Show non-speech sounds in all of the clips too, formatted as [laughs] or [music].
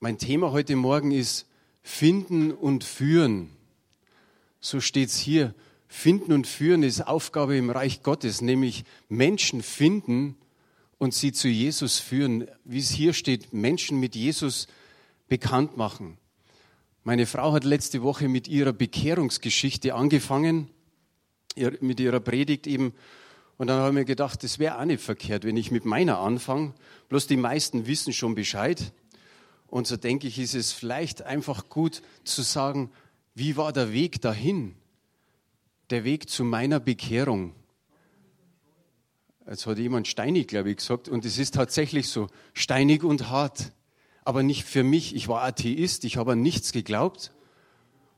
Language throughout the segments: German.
Mein Thema heute Morgen ist Finden und Führen. So steht es hier. Finden und Führen ist Aufgabe im Reich Gottes, nämlich Menschen finden und sie zu Jesus führen. Wie es hier steht, Menschen mit Jesus bekannt machen. Meine Frau hat letzte Woche mit ihrer Bekehrungsgeschichte angefangen, mit ihrer Predigt eben. Und dann habe ich mir gedacht, das wäre auch nicht verkehrt, wenn ich mit meiner anfange. Bloß die meisten wissen schon Bescheid. Und so denke ich, ist es vielleicht einfach gut zu sagen, wie war der Weg dahin? Der Weg zu meiner Bekehrung. Jetzt hat jemand steinig, glaube ich, gesagt. Und es ist tatsächlich so, steinig und hart. Aber nicht für mich. Ich war Atheist, ich habe an nichts geglaubt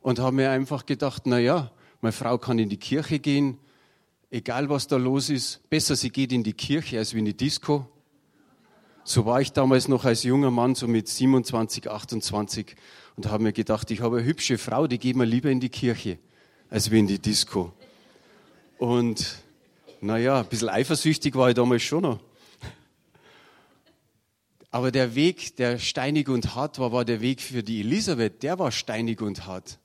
und habe mir einfach gedacht, na ja, meine Frau kann in die Kirche gehen, egal was da los ist. Besser sie geht in die Kirche als wie in die Disco. So war ich damals noch als junger Mann, so mit 27, 28 und habe mir gedacht, ich habe eine hübsche Frau, die geht mir lieber in die Kirche als wie in die Disco. Und naja, ein bisschen eifersüchtig war ich damals schon noch. Aber der Weg, der steinig und hart war, war der Weg für die Elisabeth. Der war steinig und hart.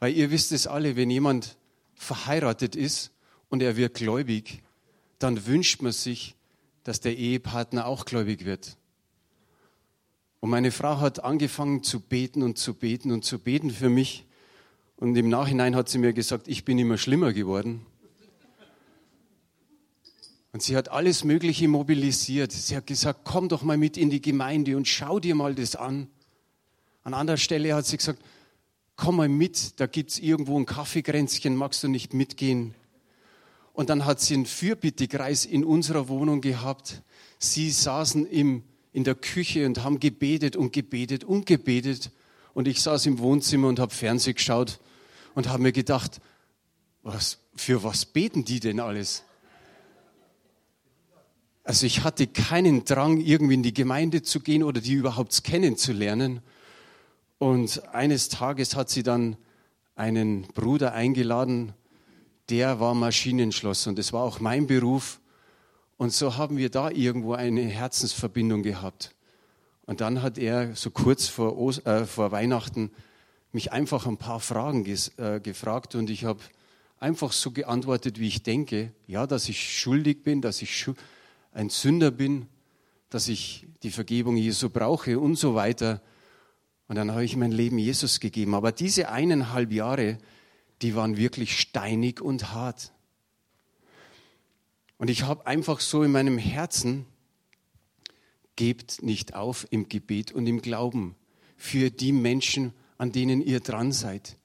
Weil ihr wisst es alle, wenn jemand verheiratet ist und er wird gläubig, dann wünscht man sich, dass der Ehepartner auch gläubig wird. Und meine Frau hat angefangen zu beten und zu beten und zu beten für mich. Und im Nachhinein hat sie mir gesagt, ich bin immer schlimmer geworden. Und sie hat alles Mögliche mobilisiert. Sie hat gesagt, komm doch mal mit in die Gemeinde und schau dir mal das an. An anderer Stelle hat sie gesagt, komm mal mit, da gibt es irgendwo ein Kaffeekränzchen, magst du nicht mitgehen? Und dann hat sie einen Fürbittekreis in unserer Wohnung gehabt. Sie saßen im, in der Küche und haben gebetet und gebetet und gebetet. Und ich saß im Wohnzimmer und habe Fernsehen geschaut und habe mir gedacht, was, für was beten die denn alles? Also ich hatte keinen Drang, irgendwie in die Gemeinde zu gehen oder die überhaupt kennenzulernen. Und eines Tages hat sie dann einen Bruder eingeladen, der war Maschinenschloss und das war auch mein Beruf. Und so haben wir da irgendwo eine Herzensverbindung gehabt. Und dann hat er so kurz vor, Os äh, vor Weihnachten mich einfach ein paar Fragen äh, gefragt und ich habe einfach so geantwortet, wie ich denke. Ja, dass ich schuldig bin, dass ich ein Sünder bin, dass ich die Vergebung Jesu brauche und so weiter. Und dann habe ich mein Leben Jesus gegeben. Aber diese eineinhalb Jahre, die waren wirklich steinig und hart. Und ich habe einfach so in meinem Herzen, gebt nicht auf im Gebet und im Glauben für die Menschen, an denen ihr dran seid.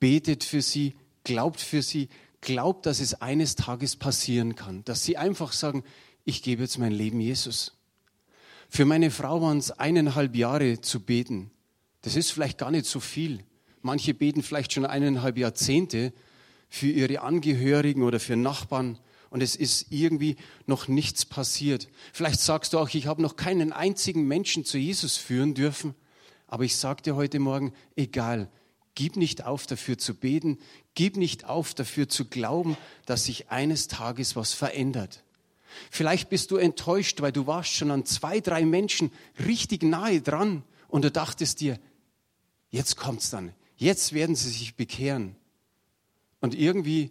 Betet für sie, glaubt für sie, glaubt, dass es eines Tages passieren kann, dass sie einfach sagen, ich gebe jetzt mein Leben Jesus. Für meine Frau waren es eineinhalb Jahre zu beten. Das ist vielleicht gar nicht so viel. Manche beten vielleicht schon eineinhalb Jahrzehnte für ihre Angehörigen oder für Nachbarn und es ist irgendwie noch nichts passiert. Vielleicht sagst du auch, ich habe noch keinen einzigen Menschen zu Jesus führen dürfen, aber ich sage dir heute Morgen, egal, gib nicht auf dafür zu beten, gib nicht auf dafür zu glauben, dass sich eines Tages was verändert. Vielleicht bist du enttäuscht, weil du warst schon an zwei, drei Menschen richtig nahe dran und du dachtest dir, jetzt kommt's dann, jetzt werden sie sich bekehren. Und irgendwie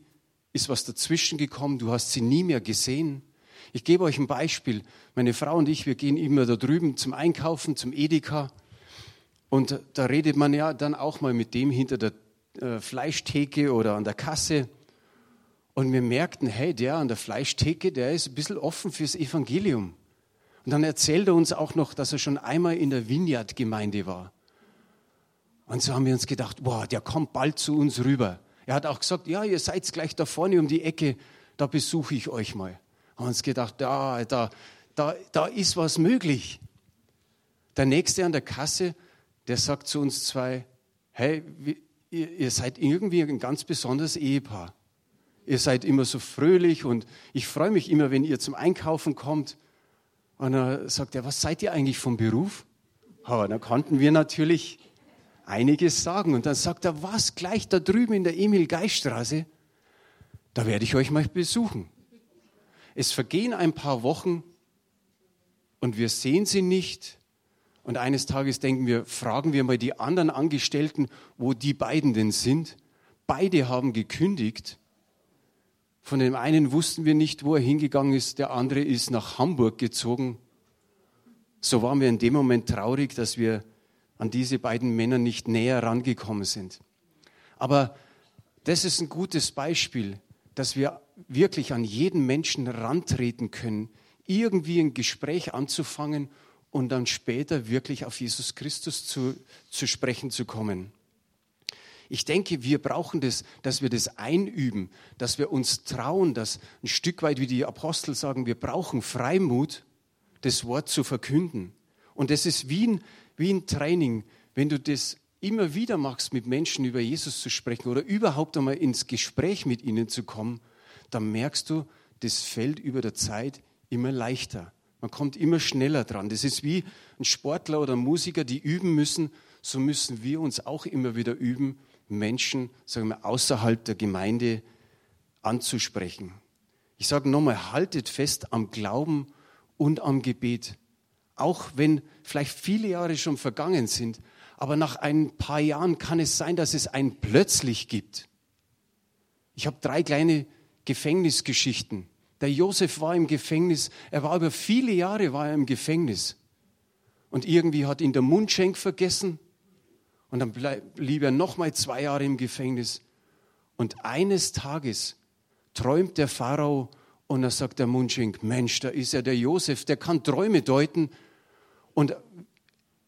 ist was dazwischen gekommen, du hast sie nie mehr gesehen. Ich gebe euch ein Beispiel. Meine Frau und ich, wir gehen immer da drüben zum Einkaufen, zum Edeka. Und da redet man ja dann auch mal mit dem hinter der äh, Fleischtheke oder an der Kasse. Und wir merkten, hey, der an der Fleischtheke, der ist ein bisschen offen fürs Evangelium. Und dann erzählt er uns auch noch, dass er schon einmal in der Vineyard-Gemeinde war. Und so haben wir uns gedacht, wow, der kommt bald zu uns rüber. Er hat auch gesagt, ja, ihr seid gleich da vorne um die Ecke, da besuche ich euch mal. Haben uns gedacht, ja, da, da, da ist was möglich. Der Nächste an der Kasse, der sagt zu uns zwei, hey, ihr, ihr seid irgendwie ein ganz besonderes Ehepaar ihr seid immer so fröhlich und ich freue mich immer, wenn ihr zum Einkaufen kommt. Und dann sagt er, was seid ihr eigentlich vom Beruf? Aber dann konnten wir natürlich einiges sagen. Und dann sagt er, was, gleich da drüben in der Emil-Geist-Straße, da werde ich euch mal besuchen. Es vergehen ein paar Wochen und wir sehen sie nicht. Und eines Tages denken wir, fragen wir mal die anderen Angestellten, wo die beiden denn sind. Beide haben gekündigt. Von dem einen wussten wir nicht, wo er hingegangen ist, der andere ist nach Hamburg gezogen. So waren wir in dem Moment traurig, dass wir an diese beiden Männer nicht näher rangekommen sind. Aber das ist ein gutes Beispiel, dass wir wirklich an jeden Menschen rantreten können, irgendwie ein Gespräch anzufangen und dann später wirklich auf Jesus Christus zu, zu sprechen zu kommen. Ich denke, wir brauchen das, dass wir das einüben, dass wir uns trauen, dass ein Stück weit, wie die Apostel sagen, wir brauchen Freimut, das Wort zu verkünden. Und das ist wie ein, wie ein Training. Wenn du das immer wieder machst, mit Menschen über Jesus zu sprechen oder überhaupt einmal ins Gespräch mit ihnen zu kommen, dann merkst du, das fällt über der Zeit immer leichter. Man kommt immer schneller dran. Das ist wie ein Sportler oder ein Musiker, die üben müssen. So müssen wir uns auch immer wieder üben, Menschen, sagen wir, außerhalb der Gemeinde anzusprechen. Ich sage nochmal, haltet fest am Glauben und am Gebet. Auch wenn vielleicht viele Jahre schon vergangen sind, aber nach ein paar Jahren kann es sein, dass es ein plötzlich gibt. Ich habe drei kleine Gefängnisgeschichten. Der Josef war im Gefängnis, er war über viele Jahre war er im Gefängnis. Und irgendwie hat ihn der Mundschenk vergessen und dann blieb er nochmal zwei Jahre im Gefängnis. Und eines Tages träumt der Pharao und er sagt der Mundschenk, Mensch, da ist ja der Josef, der kann Träume deuten. Und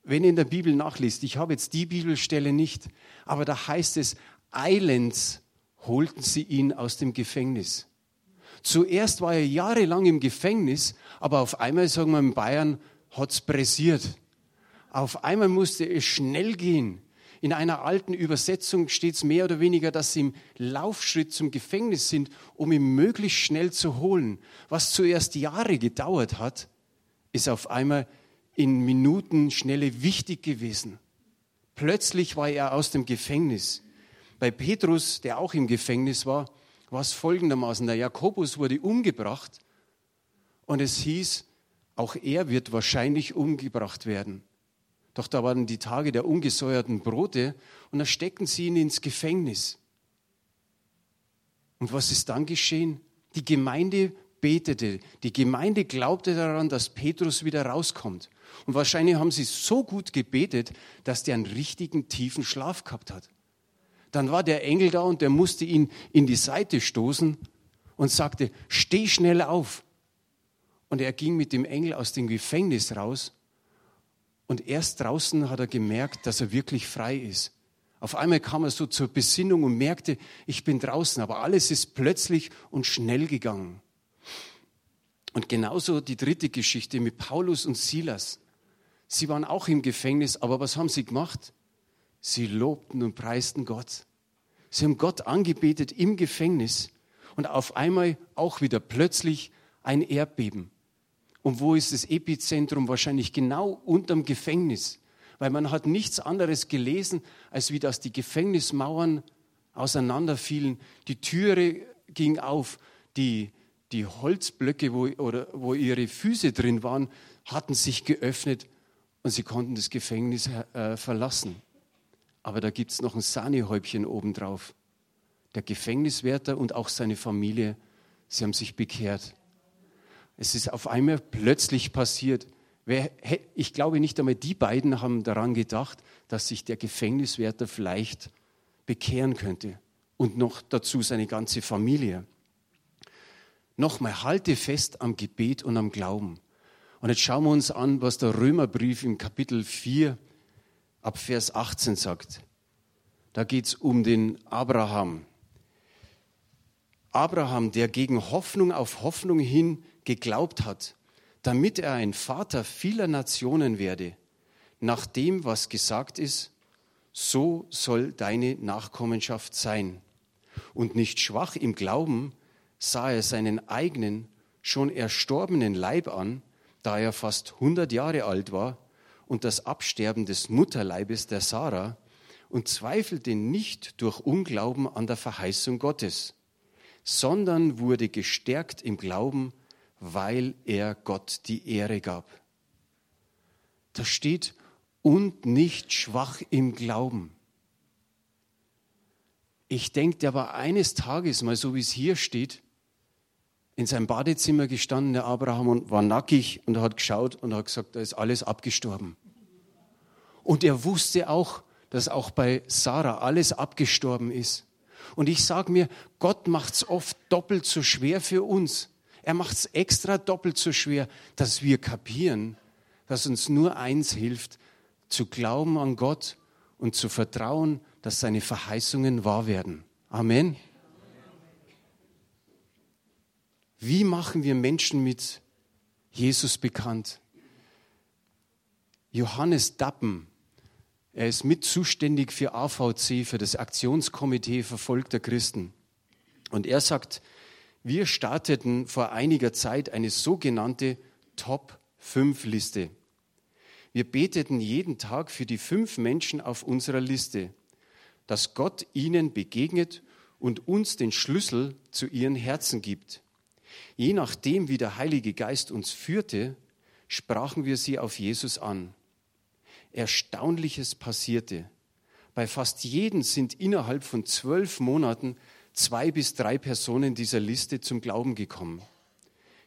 wenn ihr in der Bibel nachliest, ich habe jetzt die Bibelstelle nicht, aber da heißt es, eilends holten sie ihn aus dem Gefängnis. Zuerst war er jahrelang im Gefängnis, aber auf einmal, sagen wir in Bayern, hat es pressiert. Auf einmal musste es schnell gehen. In einer alten Übersetzung steht es mehr oder weniger, dass sie im Laufschritt zum Gefängnis sind, um ihn möglichst schnell zu holen. Was zuerst Jahre gedauert hat, ist auf einmal in Minuten schnelle wichtig gewesen. Plötzlich war er aus dem Gefängnis. Bei Petrus, der auch im Gefängnis war, war es folgendermaßen, der Jakobus wurde umgebracht und es hieß, auch er wird wahrscheinlich umgebracht werden. Doch da waren die Tage der ungesäuerten Brote und da steckten sie ihn ins Gefängnis. Und was ist dann geschehen? Die Gemeinde betete. Die Gemeinde glaubte daran, dass Petrus wieder rauskommt. Und wahrscheinlich haben sie so gut gebetet, dass der einen richtigen tiefen Schlaf gehabt hat. Dann war der Engel da und der musste ihn in die Seite stoßen und sagte, steh schnell auf. Und er ging mit dem Engel aus dem Gefängnis raus und erst draußen hat er gemerkt, dass er wirklich frei ist. Auf einmal kam er so zur Besinnung und merkte, ich bin draußen, aber alles ist plötzlich und schnell gegangen. Und genauso die dritte Geschichte mit Paulus und Silas. Sie waren auch im Gefängnis, aber was haben sie gemacht? Sie lobten und preisten Gott. Sie haben Gott angebetet im Gefängnis und auf einmal auch wieder plötzlich ein Erdbeben. Und wo ist das Epizentrum? Wahrscheinlich genau unterm Gefängnis. Weil man hat nichts anderes gelesen, als wie dass die Gefängnismauern auseinanderfielen. Die Türe ging auf, die, die Holzblöcke, wo, oder, wo ihre Füße drin waren, hatten sich geöffnet und sie konnten das Gefängnis äh, verlassen. Aber da gibt es noch ein Sahnehäubchen obendrauf. Der Gefängniswärter und auch seine Familie, sie haben sich bekehrt. Es ist auf einmal plötzlich passiert. Ich glaube nicht einmal die beiden haben daran gedacht, dass sich der Gefängniswärter vielleicht bekehren könnte und noch dazu seine ganze Familie. Nochmal, halte fest am Gebet und am Glauben. Und jetzt schauen wir uns an, was der Römerbrief im Kapitel 4 ab Vers 18 sagt. Da geht es um den Abraham. Abraham, der gegen Hoffnung auf Hoffnung hin geglaubt hat, damit er ein Vater vieler Nationen werde, nach dem, was gesagt ist, so soll deine Nachkommenschaft sein. Und nicht schwach im Glauben sah er seinen eigenen, schon erstorbenen Leib an, da er fast 100 Jahre alt war, und das Absterben des Mutterleibes der Sarah, und zweifelte nicht durch Unglauben an der Verheißung Gottes, sondern wurde gestärkt im Glauben, weil er Gott die Ehre gab. Da steht, und nicht schwach im Glauben. Ich denke, der war eines Tages mal, so wie es hier steht, in seinem Badezimmer gestanden, der Abraham, und war nackig und hat geschaut und hat gesagt, da ist alles abgestorben. Und er wusste auch, dass auch bei Sarah alles abgestorben ist. Und ich sage mir, Gott macht es oft doppelt so schwer für uns. Er macht es extra doppelt so schwer, dass wir kapieren, dass uns nur eins hilft, zu glauben an Gott und zu vertrauen, dass seine Verheißungen wahr werden. Amen. Wie machen wir Menschen mit Jesus bekannt? Johannes Dappen, er ist mit zuständig für AVC, für das Aktionskomitee verfolgter Christen. Und er sagt, wir starteten vor einiger Zeit eine sogenannte Top-5-Liste. Wir beteten jeden Tag für die fünf Menschen auf unserer Liste, dass Gott ihnen begegnet und uns den Schlüssel zu ihren Herzen gibt. Je nachdem, wie der Heilige Geist uns führte, sprachen wir sie auf Jesus an. Erstaunliches passierte. Bei fast jedem sind innerhalb von zwölf Monaten zwei bis drei Personen dieser Liste zum Glauben gekommen.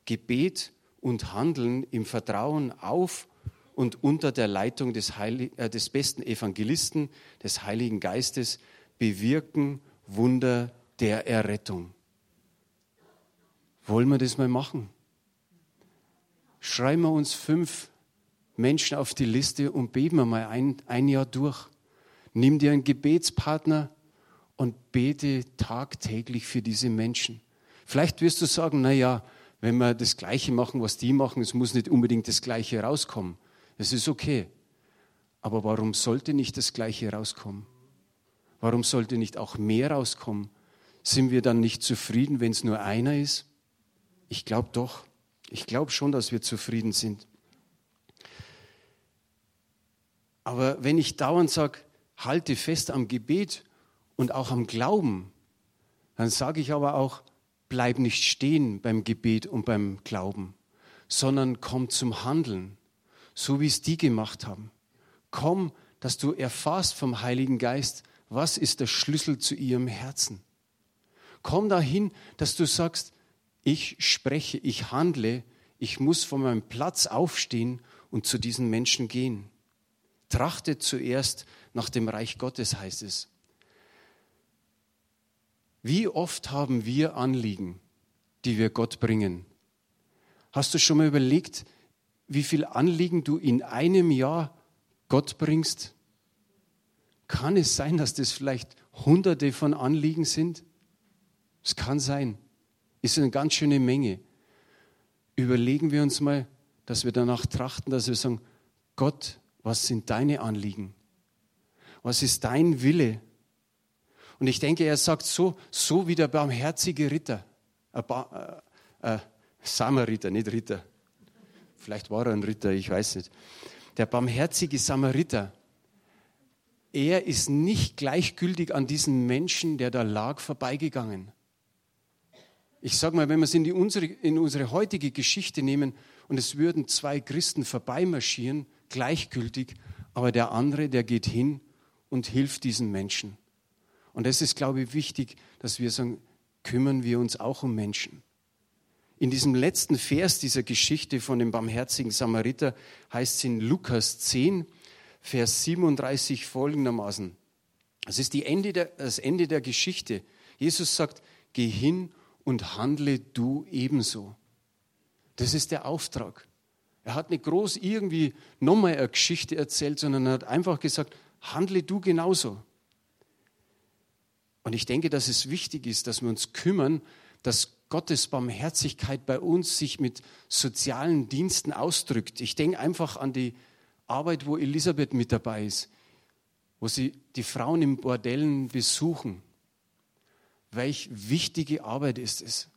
Gebet und Handeln im Vertrauen auf und unter der Leitung des, Heilig äh, des besten Evangelisten, des Heiligen Geistes, bewirken Wunder der Errettung. Wollen wir das mal machen? Schreiben wir uns fünf Menschen auf die Liste und beten wir mal ein, ein Jahr durch. Nimm dir einen Gebetspartner und bete tagtäglich für diese Menschen. Vielleicht wirst du sagen, na ja, wenn wir das Gleiche machen, was die machen, es muss nicht unbedingt das Gleiche rauskommen. Es ist okay. Aber warum sollte nicht das Gleiche rauskommen? Warum sollte nicht auch mehr rauskommen? Sind wir dann nicht zufrieden, wenn es nur einer ist? Ich glaube doch. Ich glaube schon, dass wir zufrieden sind. Aber wenn ich dauernd sage, halte fest am Gebet und auch am Glauben, dann sage ich aber auch, bleib nicht stehen beim Gebet und beim Glauben, sondern komm zum Handeln so wie es die gemacht haben. Komm, dass du erfährst vom Heiligen Geist, was ist der Schlüssel zu ihrem Herzen. Komm dahin, dass du sagst, ich spreche, ich handle, ich muss von meinem Platz aufstehen und zu diesen Menschen gehen. Trachte zuerst nach dem Reich Gottes, heißt es. Wie oft haben wir Anliegen, die wir Gott bringen? Hast du schon mal überlegt, wie viel Anliegen du in einem Jahr Gott bringst? Kann es sein, dass das vielleicht hunderte von Anliegen sind? Es kann sein. Ist eine ganz schöne Menge. Überlegen wir uns mal, dass wir danach trachten, dass wir sagen, Gott, was sind deine Anliegen? Was ist dein Wille? Und ich denke, er sagt so, so wie der barmherzige Ritter, äh, äh, Samariter, nicht Ritter, Vielleicht war er ein Ritter, ich weiß nicht. Der barmherzige Samariter, er ist nicht gleichgültig an diesen Menschen, der da lag, vorbeigegangen. Ich sage mal, wenn wir es in, unsere, in unsere heutige Geschichte nehmen und es würden zwei Christen vorbeimarschieren, gleichgültig, aber der andere, der geht hin und hilft diesen Menschen. Und es ist, glaube ich, wichtig, dass wir sagen, kümmern wir uns auch um Menschen. In diesem letzten Vers dieser Geschichte von dem barmherzigen Samariter heißt es in Lukas 10, Vers 37 folgendermaßen. Das ist Ende der, das Ende der Geschichte. Jesus sagt, geh hin und handle du ebenso. Das ist der Auftrag. Er hat nicht groß irgendwie nochmal eine Geschichte erzählt, sondern er hat einfach gesagt, handle du genauso. Und ich denke, dass es wichtig ist, dass wir uns kümmern, dass Gottes Barmherzigkeit bei uns sich mit sozialen Diensten ausdrückt. Ich denke einfach an die Arbeit, wo Elisabeth mit dabei ist, wo sie die Frauen im Bordellen besuchen. Welch wichtige Arbeit ist es.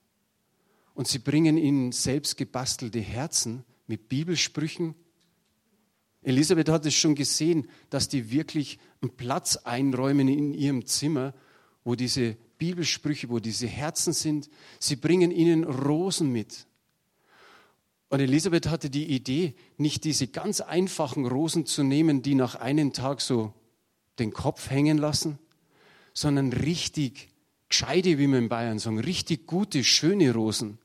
Und sie bringen ihnen selbst gebastelte Herzen mit Bibelsprüchen. Elisabeth hat es schon gesehen, dass die wirklich einen Platz einräumen in ihrem Zimmer, wo diese Bibelsprüche, wo diese Herzen sind. Sie bringen ihnen Rosen mit. Und Elisabeth hatte die Idee, nicht diese ganz einfachen Rosen zu nehmen, die nach einem Tag so den Kopf hängen lassen, sondern richtig gescheite, wie wir in Bayern sagen, richtig gute, schöne Rosen.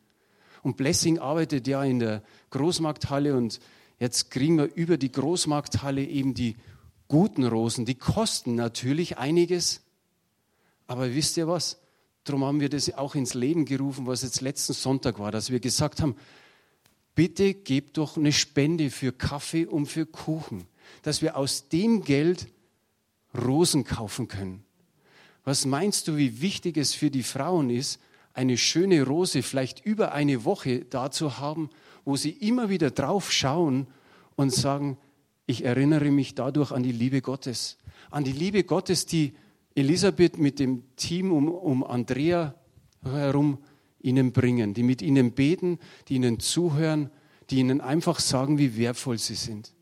Und Blessing arbeitet ja in der Großmarkthalle und jetzt kriegen wir über die Großmarkthalle eben die guten Rosen. Die kosten natürlich einiges, aber wisst ihr was? Darum haben wir das auch ins Leben gerufen, was jetzt letzten Sonntag war, dass wir gesagt haben, bitte gebt doch eine Spende für Kaffee und für Kuchen, dass wir aus dem Geld Rosen kaufen können. Was meinst du, wie wichtig es für die Frauen ist, eine schöne Rose vielleicht über eine Woche da zu haben, wo sie immer wieder drauf schauen und sagen, ich erinnere mich dadurch an die Liebe Gottes. An die Liebe Gottes, die Elisabeth mit dem Team um, um Andrea herum ihnen bringen, die mit ihnen beten, die ihnen zuhören, die ihnen einfach sagen, wie wertvoll sie sind.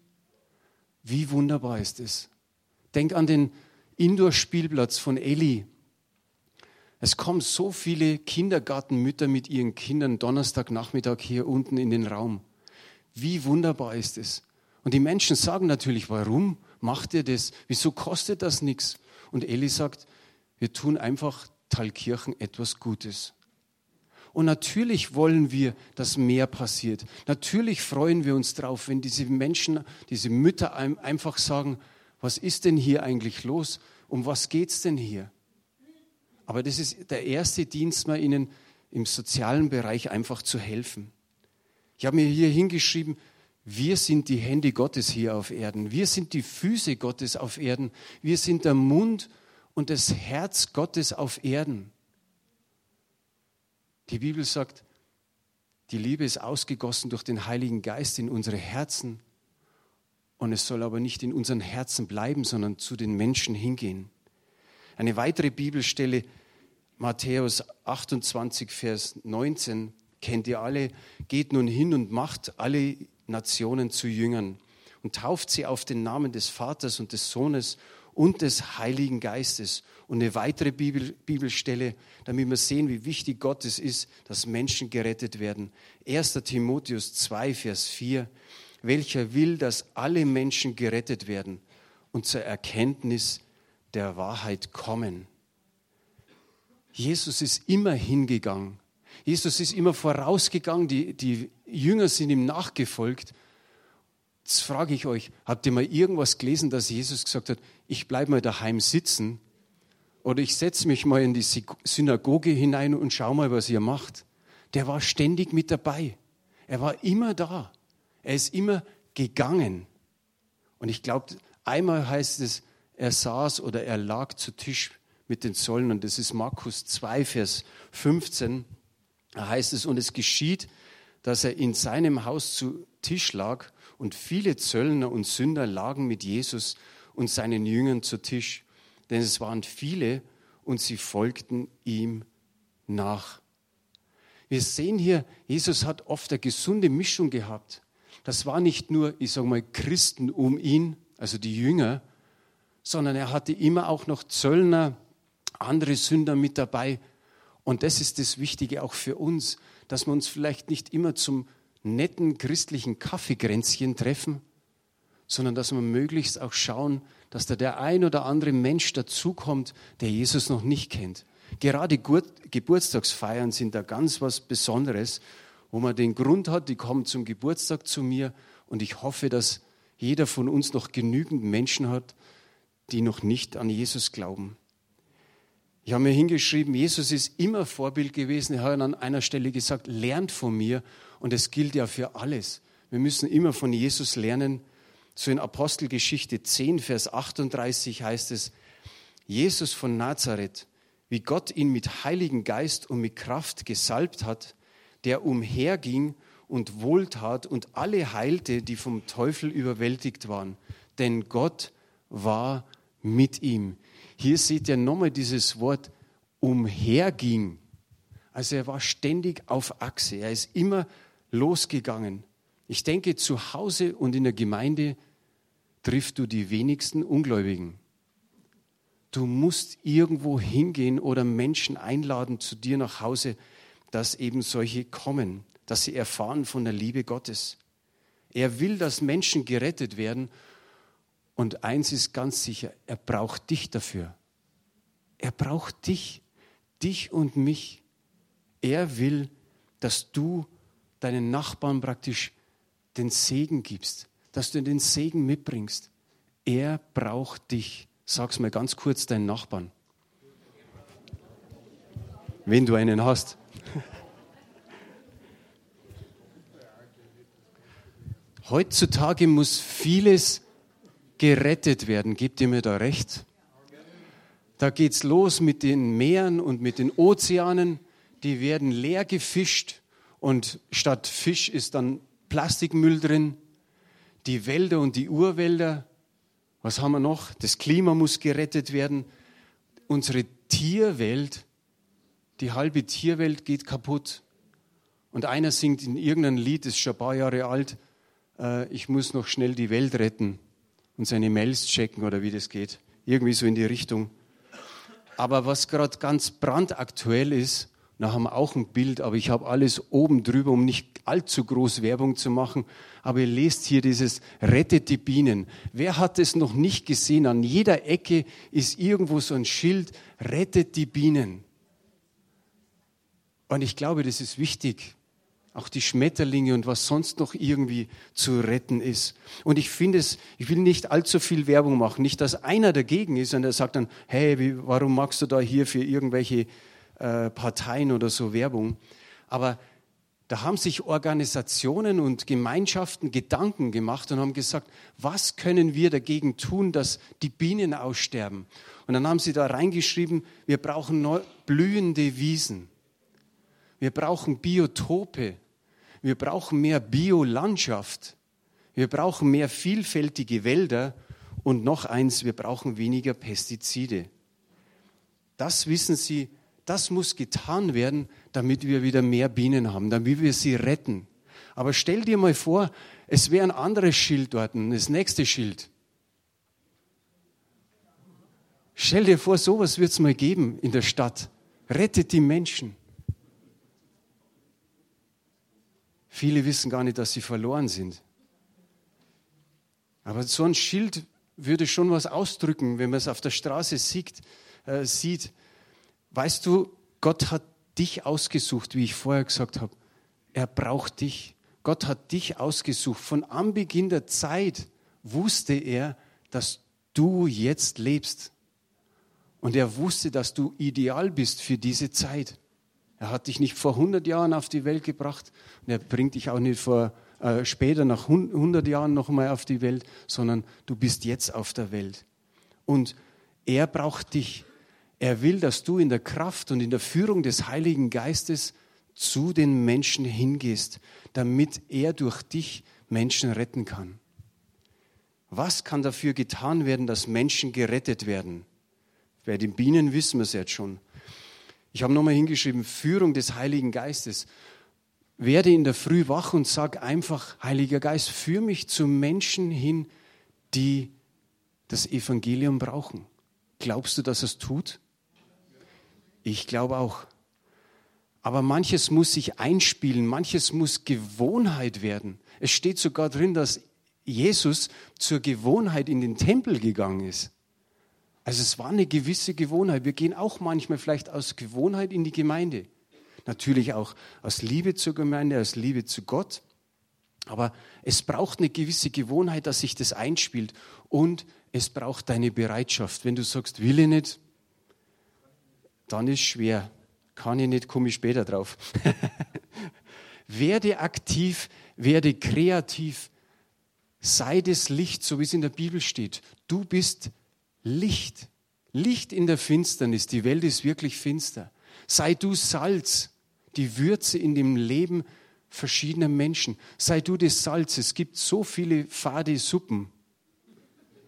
Wie wunderbar ist es. Denk an den Indoor-Spielplatz von Eli. Es kommen so viele Kindergartenmütter mit ihren Kindern Donnerstagnachmittag hier unten in den Raum. Wie wunderbar ist es. Und die Menschen sagen natürlich, warum macht ihr das? Wieso kostet das nichts? Und Eli sagt, wir tun einfach Thalkirchen etwas Gutes. Und natürlich wollen wir, dass mehr passiert. Natürlich freuen wir uns drauf, wenn diese Menschen, diese Mütter einfach sagen, was ist denn hier eigentlich los? Um was geht es denn hier? Aber das ist der erste Dienst, mal ihnen im sozialen Bereich einfach zu helfen. Ich habe mir hier hingeschrieben, wir sind die Hände Gottes hier auf Erden. Wir sind die Füße Gottes auf Erden. Wir sind der Mund und das Herz Gottes auf Erden. Die Bibel sagt, die Liebe ist ausgegossen durch den Heiligen Geist in unsere Herzen und es soll aber nicht in unseren Herzen bleiben, sondern zu den Menschen hingehen. Eine weitere Bibelstelle, Matthäus 28, Vers 19, kennt ihr alle, geht nun hin und macht alle Nationen zu Jüngern und tauft sie auf den Namen des Vaters und des Sohnes und des Heiligen Geistes. Und eine weitere Bibel, Bibelstelle, damit wir sehen, wie wichtig Gott es ist, dass Menschen gerettet werden. 1. Timotheus 2, Vers 4 welcher will, dass alle Menschen gerettet werden und zur Erkenntnis der Wahrheit kommen. Jesus ist immer hingegangen. Jesus ist immer vorausgegangen. Die, die Jünger sind ihm nachgefolgt. Jetzt frage ich euch, habt ihr mal irgendwas gelesen, dass Jesus gesagt hat, ich bleibe mal daheim sitzen oder ich setze mich mal in die Synagoge hinein und schau mal, was ihr macht? Der war ständig mit dabei. Er war immer da. Er ist immer gegangen. Und ich glaube, einmal heißt es, er saß oder er lag zu Tisch mit den Zollen. Und das ist Markus 2, Vers 15. Da heißt es, und es geschieht, dass er in seinem Haus zu Tisch lag und viele Zöllner und Sünder lagen mit Jesus und seinen Jüngern zu Tisch. Denn es waren viele und sie folgten ihm nach. Wir sehen hier, Jesus hat oft eine gesunde Mischung gehabt das war nicht nur, ich sage mal, Christen um ihn, also die Jünger, sondern er hatte immer auch noch Zöllner, andere Sünder mit dabei. Und das ist das Wichtige auch für uns, dass wir uns vielleicht nicht immer zum netten christlichen Kaffeegränzchen treffen, sondern dass wir möglichst auch schauen, dass da der ein oder andere Mensch dazukommt, der Jesus noch nicht kennt. Gerade Geburtstagsfeiern sind da ganz was Besonderes wo man den Grund hat, die kommen zum Geburtstag zu mir und ich hoffe, dass jeder von uns noch genügend Menschen hat, die noch nicht an Jesus glauben. Ich habe mir hingeschrieben, Jesus ist immer Vorbild gewesen. Er hat an einer Stelle gesagt, lernt von mir. Und es gilt ja für alles. Wir müssen immer von Jesus lernen. So in Apostelgeschichte 10, Vers 38 heißt es, Jesus von Nazareth, wie Gott ihn mit Heiligen Geist und mit Kraft gesalbt hat, der umherging und wohltat und alle heilte, die vom Teufel überwältigt waren. Denn Gott war mit ihm. Hier seht ihr nochmal dieses Wort umherging. Also er war ständig auf Achse. Er ist immer losgegangen. Ich denke, zu Hause und in der Gemeinde triffst du die wenigsten Ungläubigen. Du musst irgendwo hingehen oder Menschen einladen zu dir nach Hause, dass eben solche kommen, dass sie erfahren von der Liebe Gottes. Er will, dass Menschen gerettet werden. Und eins ist ganz sicher, er braucht dich dafür. Er braucht dich, dich und mich. Er will, dass du deinen Nachbarn praktisch den Segen gibst, dass du den Segen mitbringst. Er braucht dich. Sag's mal ganz kurz deinen Nachbarn. Wenn du einen hast. Heutzutage muss vieles gerettet werden. Gebt ihr mir da recht? Da geht's los mit den Meeren und mit den Ozeanen. Die werden leer gefischt und statt Fisch ist dann Plastikmüll drin. Die Wälder und die Urwälder. Was haben wir noch? Das Klima muss gerettet werden. Unsere Tierwelt, die halbe Tierwelt geht kaputt. Und einer singt in irgendeinem Lied, das ist schon ein paar Jahre alt, äh, ich muss noch schnell die Welt retten und seine Mails checken oder wie das geht. Irgendwie so in die Richtung. Aber was gerade ganz brandaktuell ist, da haben wir auch ein Bild, aber ich habe alles oben drüber, um nicht allzu groß Werbung zu machen. Aber ihr lest hier dieses Rettet die Bienen. Wer hat es noch nicht gesehen? An jeder Ecke ist irgendwo so ein Schild, Rettet die Bienen. Und ich glaube, das ist wichtig, auch die Schmetterlinge und was sonst noch irgendwie zu retten ist. Und ich finde es, ich will nicht allzu viel Werbung machen, nicht, dass einer dagegen ist und er sagt dann, hey, wie, warum machst du da hier für irgendwelche äh, Parteien oder so Werbung? Aber da haben sich Organisationen und Gemeinschaften Gedanken gemacht und haben gesagt, was können wir dagegen tun, dass die Bienen aussterben? Und dann haben sie da reingeschrieben, wir brauchen blühende Wiesen. Wir brauchen Biotope. Wir brauchen mehr Biolandschaft. Wir brauchen mehr vielfältige Wälder. Und noch eins, wir brauchen weniger Pestizide. Das wissen Sie, das muss getan werden, damit wir wieder mehr Bienen haben, damit wir sie retten. Aber stell dir mal vor, es wäre ein anderes Schild dort, das nächste Schild. Stell dir vor, sowas wird es mal geben in der Stadt. Rettet die Menschen. Viele wissen gar nicht, dass sie verloren sind. Aber so ein Schild würde schon was ausdrücken, wenn man es auf der Straße sieht. Äh, sieht. Weißt du, Gott hat dich ausgesucht, wie ich vorher gesagt habe. Er braucht dich. Gott hat dich ausgesucht. Von Anbeginn der Zeit wusste er, dass du jetzt lebst. Und er wusste, dass du ideal bist für diese Zeit. Er hat dich nicht vor 100 Jahren auf die Welt gebracht und er bringt dich auch nicht vor, äh, später nach 100 Jahren noch einmal auf die Welt, sondern du bist jetzt auf der Welt. Und er braucht dich. Er will, dass du in der Kraft und in der Führung des Heiligen Geistes zu den Menschen hingehst, damit er durch dich Menschen retten kann. Was kann dafür getan werden, dass Menschen gerettet werden? Bei den Bienen wissen wir es jetzt schon. Ich habe nochmal hingeschrieben, Führung des Heiligen Geistes. Werde in der Früh wach und sag einfach, Heiliger Geist, führ mich zu Menschen hin, die das Evangelium brauchen. Glaubst du, dass es tut? Ich glaube auch. Aber manches muss sich einspielen, manches muss Gewohnheit werden. Es steht sogar drin, dass Jesus zur Gewohnheit in den Tempel gegangen ist. Also es war eine gewisse Gewohnheit. Wir gehen auch manchmal vielleicht aus Gewohnheit in die Gemeinde. Natürlich auch aus Liebe zur Gemeinde, aus Liebe zu Gott. Aber es braucht eine gewisse Gewohnheit, dass sich das einspielt. Und es braucht deine Bereitschaft. Wenn du sagst, will ich nicht, dann ist es schwer. Kann ich nicht, komme ich später drauf. [laughs] werde aktiv, werde kreativ, sei das Licht, so wie es in der Bibel steht. Du bist Licht. Licht in der Finsternis. Die Welt ist wirklich finster. Sei du Salz, die Würze in dem Leben verschiedener Menschen. Sei du das Salz. Es gibt so viele fade Suppen,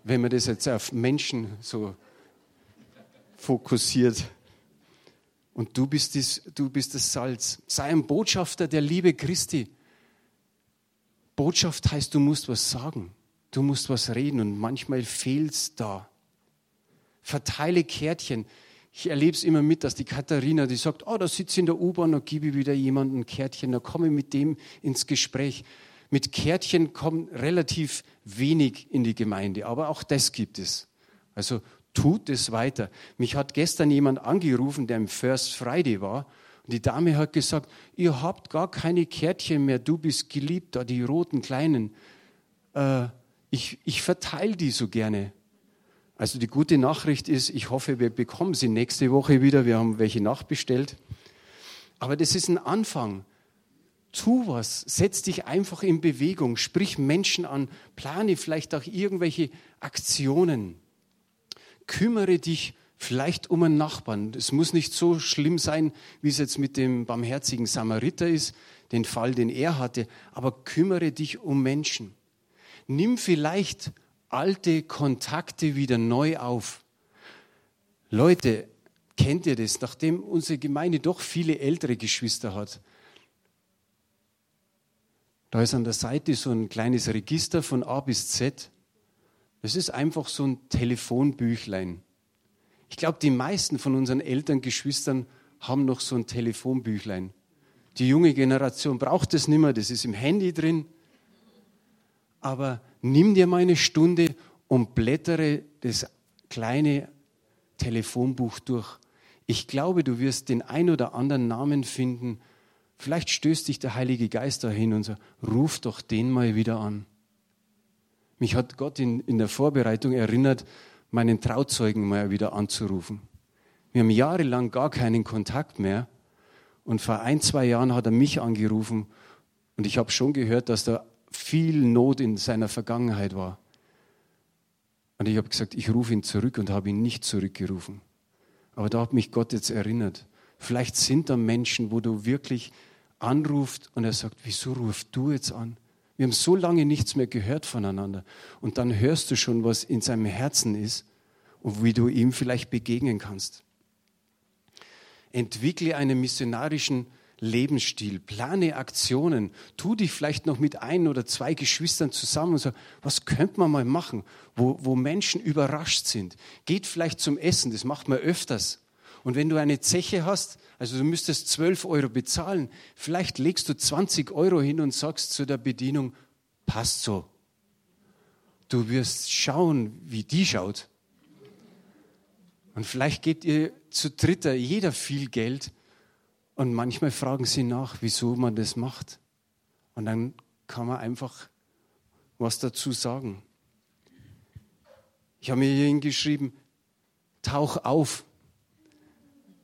wenn man das jetzt auf Menschen so fokussiert. Und du bist, das, du bist das Salz. Sei ein Botschafter der Liebe Christi. Botschaft heißt, du musst was sagen. Du musst was reden und manchmal fehlt es da. Verteile Kärtchen. ich erlebe es immer mit, dass die Katharina, die sagt, oh, da sitze ich in der U-Bahn, da gebe ich wieder jemandem ein Kärtchen, da komme ich mit dem ins Gespräch. Mit Kärtchen kommt relativ wenig in die Gemeinde, aber auch das gibt es. Also tut es weiter. Mich hat gestern jemand angerufen, der im First Friday war, und die Dame hat gesagt, ihr habt gar keine Kärtchen mehr, du bist geliebt, da die roten kleinen. Äh, ich, ich verteile die so gerne. Also die gute Nachricht ist, ich hoffe, wir bekommen sie nächste Woche wieder. Wir haben welche nachbestellt. Aber das ist ein Anfang. Tu was, setz dich einfach in Bewegung, sprich Menschen an, plane vielleicht auch irgendwelche Aktionen. Kümmere dich vielleicht um einen Nachbarn. Es muss nicht so schlimm sein, wie es jetzt mit dem barmherzigen Samariter ist, den Fall, den er hatte, aber kümmere dich um Menschen. Nimm vielleicht alte Kontakte wieder neu auf. Leute, kennt ihr das? Nachdem unsere Gemeinde doch viele ältere Geschwister hat, da ist an der Seite so ein kleines Register von A bis Z. Das ist einfach so ein Telefonbüchlein. Ich glaube, die meisten von unseren Eltern, Geschwistern haben noch so ein Telefonbüchlein. Die junge Generation braucht es nicht mehr, das ist im Handy drin. Aber nimm dir mal eine Stunde und blättere das kleine Telefonbuch durch. Ich glaube, du wirst den ein oder anderen Namen finden. Vielleicht stößt dich der Heilige Geist dahin und sagt, ruf doch den mal wieder an. Mich hat Gott in, in der Vorbereitung erinnert, meinen Trauzeugen mal wieder anzurufen. Wir haben jahrelang gar keinen Kontakt mehr. Und vor ein, zwei Jahren hat er mich angerufen und ich habe schon gehört, dass da viel Not in seiner Vergangenheit war. Und ich habe gesagt, ich rufe ihn zurück und habe ihn nicht zurückgerufen. Aber da hat mich Gott jetzt erinnert. Vielleicht sind da Menschen, wo du wirklich anrufst und er sagt, wieso rufst du jetzt an? Wir haben so lange nichts mehr gehört voneinander. Und dann hörst du schon, was in seinem Herzen ist und wie du ihm vielleicht begegnen kannst. Entwickle einen missionarischen Lebensstil, plane Aktionen, tu dich vielleicht noch mit ein oder zwei Geschwistern zusammen und sag, was könnte man mal machen, wo, wo Menschen überrascht sind. Geht vielleicht zum Essen, das macht man öfters. Und wenn du eine Zeche hast, also du müsstest 12 Euro bezahlen, vielleicht legst du 20 Euro hin und sagst zu der Bedienung, passt so. Du wirst schauen, wie die schaut. Und vielleicht geht ihr zu dritter jeder viel Geld und manchmal fragen sie nach, wieso man das macht. Und dann kann man einfach was dazu sagen. Ich habe mir hier hingeschrieben, tauch auf.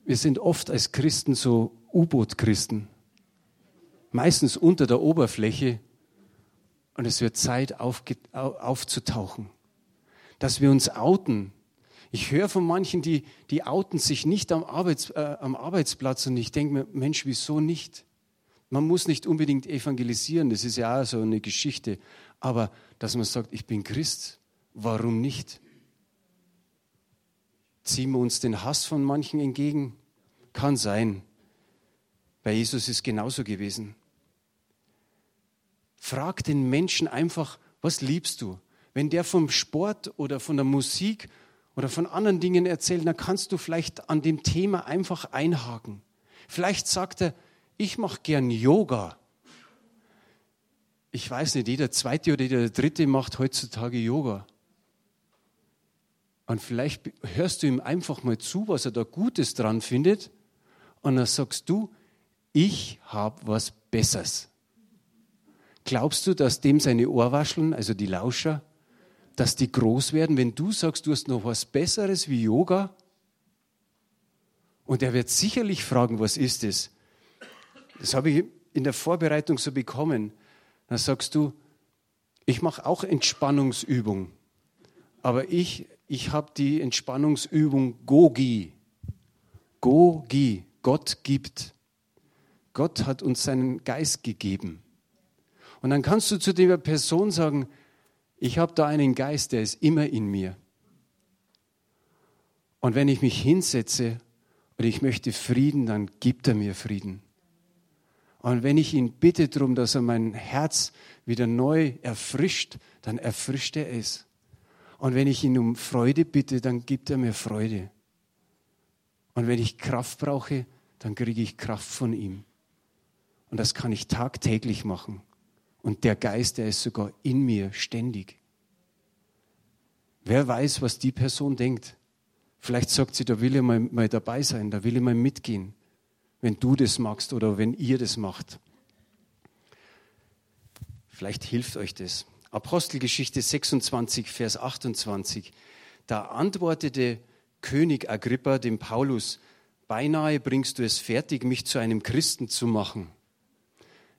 Wir sind oft als Christen so U-Boot-Christen. Meistens unter der Oberfläche. Und es wird Zeit aufzutauchen. Dass wir uns outen, ich höre von manchen, die, die outen sich nicht am, Arbeits, äh, am Arbeitsplatz und ich denke mir, Mensch, wieso nicht? Man muss nicht unbedingt evangelisieren, das ist ja auch so eine Geschichte. Aber dass man sagt, ich bin Christ, warum nicht? Ziehen wir uns den Hass von manchen entgegen? Kann sein. Bei Jesus ist es genauso gewesen. Frag den Menschen einfach, was liebst du? Wenn der vom Sport oder von der Musik oder von anderen Dingen erzählt, dann kannst du vielleicht an dem Thema einfach einhaken. Vielleicht sagt er, ich mache gern Yoga. Ich weiß nicht, jeder zweite oder jeder dritte macht heutzutage Yoga. Und vielleicht hörst du ihm einfach mal zu, was er da Gutes dran findet. Und dann sagst du, ich habe was Besseres. Glaubst du, dass dem seine Ohrwascheln, also die Lauscher, dass die groß werden, wenn du sagst, du hast noch was Besseres wie Yoga? Und er wird sicherlich fragen, was ist es? Das habe ich in der Vorbereitung so bekommen. Dann sagst du, ich mache auch Entspannungsübung, aber ich, ich habe die Entspannungsübung Gogi. Gogi, Gott gibt. Gott hat uns seinen Geist gegeben. Und dann kannst du zu der Person sagen, ich habe da einen Geist, der ist immer in mir. Und wenn ich mich hinsetze und ich möchte Frieden, dann gibt er mir Frieden. Und wenn ich ihn bitte darum, dass er mein Herz wieder neu erfrischt, dann erfrischt er es. Und wenn ich ihn um Freude bitte, dann gibt er mir Freude. Und wenn ich Kraft brauche, dann kriege ich Kraft von ihm. Und das kann ich tagtäglich machen. Und der Geist, der ist sogar in mir ständig. Wer weiß, was die Person denkt. Vielleicht sagt sie, da will ich mal, mal dabei sein, da will ich mal mitgehen, wenn du das magst oder wenn ihr das macht. Vielleicht hilft euch das. Apostelgeschichte 26, Vers 28. Da antwortete König Agrippa dem Paulus, beinahe bringst du es fertig, mich zu einem Christen zu machen.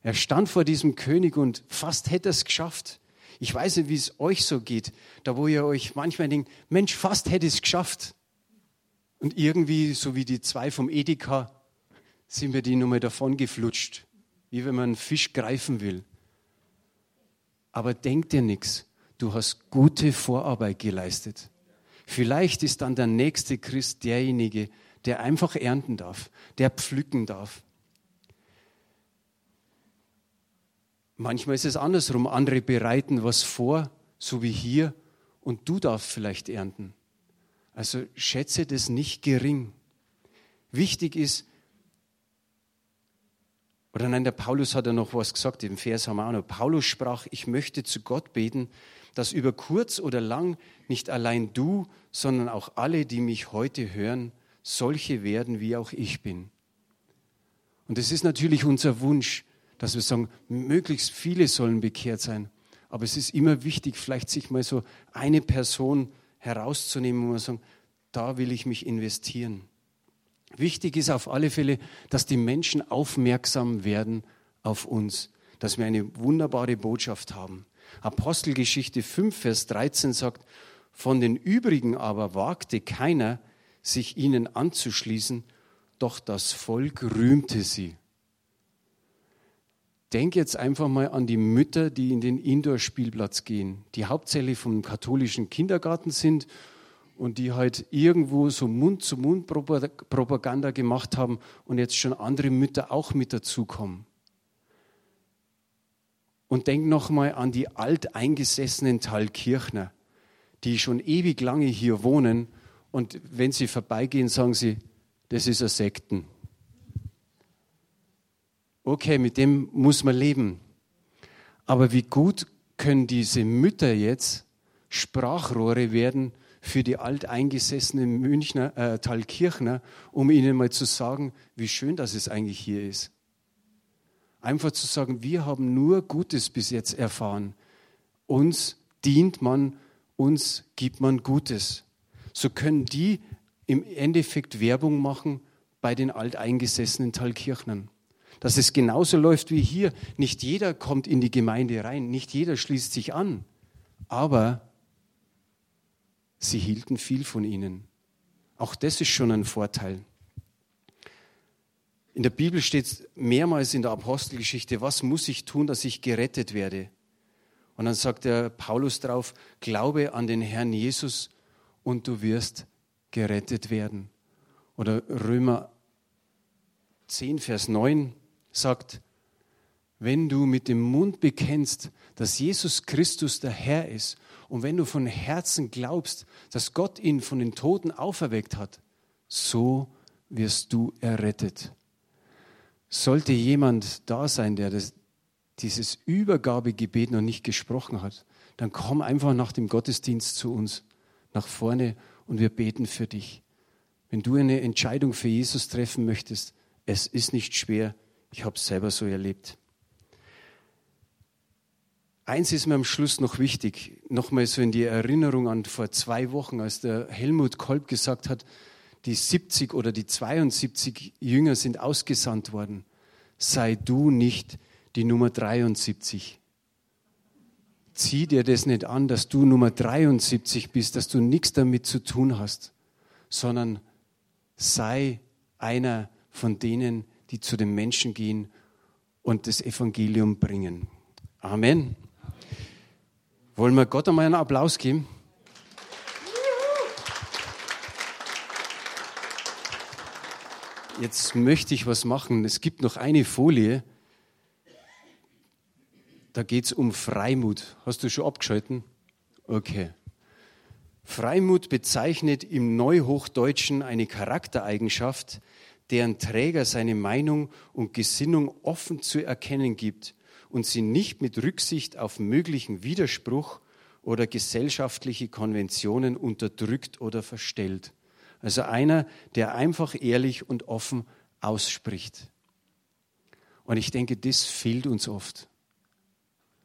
Er stand vor diesem König und fast hätte es geschafft. Ich weiß nicht, wie es euch so geht, da wo ihr euch manchmal denkt, Mensch, fast hätte es geschafft. Und irgendwie, so wie die zwei vom Edeka, sind wir die nochmal davon geflutscht, wie wenn man einen Fisch greifen will. Aber denk dir nichts, du hast gute Vorarbeit geleistet. Vielleicht ist dann der nächste Christ derjenige, der einfach ernten darf, der pflücken darf. Manchmal ist es andersrum. Andere bereiten was vor, so wie hier, und du darfst vielleicht ernten. Also schätze das nicht gering. Wichtig ist, oder nein, der Paulus hat ja noch was gesagt, im Vers haben wir auch noch. Paulus sprach, ich möchte zu Gott beten, dass über kurz oder lang nicht allein du, sondern auch alle, die mich heute hören, solche werden, wie auch ich bin. Und es ist natürlich unser Wunsch, dass wir sagen, möglichst viele sollen bekehrt sein. Aber es ist immer wichtig, vielleicht sich mal so eine Person herauszunehmen, man sagen, da will ich mich investieren. Wichtig ist auf alle Fälle, dass die Menschen aufmerksam werden auf uns, dass wir eine wunderbare Botschaft haben. Apostelgeschichte 5, Vers 13 sagt, von den übrigen aber wagte keiner, sich ihnen anzuschließen, doch das Volk rühmte sie. Denk jetzt einfach mal an die Mütter, die in den Indoor-Spielplatz gehen, die hauptsächlich vom katholischen Kindergarten sind und die halt irgendwo so Mund-zu-Mund-Propaganda gemacht haben und jetzt schon andere Mütter auch mit dazukommen. Und denk nochmal an die alteingesessenen Thalkirchner, die schon ewig lange hier wohnen und wenn sie vorbeigehen, sagen sie, das ist ein Sekten okay, mit dem muss man leben. Aber wie gut können diese Mütter jetzt Sprachrohre werden für die alteingesessenen Münchner, äh, Thalkirchner, um ihnen mal zu sagen, wie schön das es eigentlich hier ist. Einfach zu sagen, wir haben nur Gutes bis jetzt erfahren. Uns dient man, uns gibt man Gutes. So können die im Endeffekt Werbung machen bei den alteingesessenen Thalkirchnern dass es genauso läuft wie hier. Nicht jeder kommt in die Gemeinde rein, nicht jeder schließt sich an, aber sie hielten viel von ihnen. Auch das ist schon ein Vorteil. In der Bibel steht mehrmals in der Apostelgeschichte, was muss ich tun, dass ich gerettet werde? Und dann sagt der Paulus drauf, glaube an den Herrn Jesus und du wirst gerettet werden. Oder Römer 10, Vers 9, sagt, wenn du mit dem Mund bekennst, dass Jesus Christus der Herr ist und wenn du von Herzen glaubst, dass Gott ihn von den Toten auferweckt hat, so wirst du errettet. Sollte jemand da sein, der das, dieses Übergabegebet noch nicht gesprochen hat, dann komm einfach nach dem Gottesdienst zu uns, nach vorne und wir beten für dich. Wenn du eine Entscheidung für Jesus treffen möchtest, es ist nicht schwer, ich habe es selber so erlebt. Eins ist mir am Schluss noch wichtig, nochmal so in die Erinnerung an vor zwei Wochen, als der Helmut Kolb gesagt hat, die 70 oder die 72 Jünger sind ausgesandt worden. Sei du nicht die Nummer 73. Zieh dir das nicht an, dass du Nummer 73 bist, dass du nichts damit zu tun hast, sondern sei einer von denen, die zu den Menschen gehen und das Evangelium bringen. Amen. Wollen wir Gott einmal einen Applaus geben? Jetzt möchte ich was machen. Es gibt noch eine Folie. Da geht es um Freimut. Hast du schon abgeschalten? Okay. Freimut bezeichnet im Neuhochdeutschen eine Charaktereigenschaft, deren Träger seine Meinung und Gesinnung offen zu erkennen gibt und sie nicht mit Rücksicht auf möglichen Widerspruch oder gesellschaftliche Konventionen unterdrückt oder verstellt. Also einer, der einfach ehrlich und offen ausspricht. Und ich denke, das fehlt uns oft.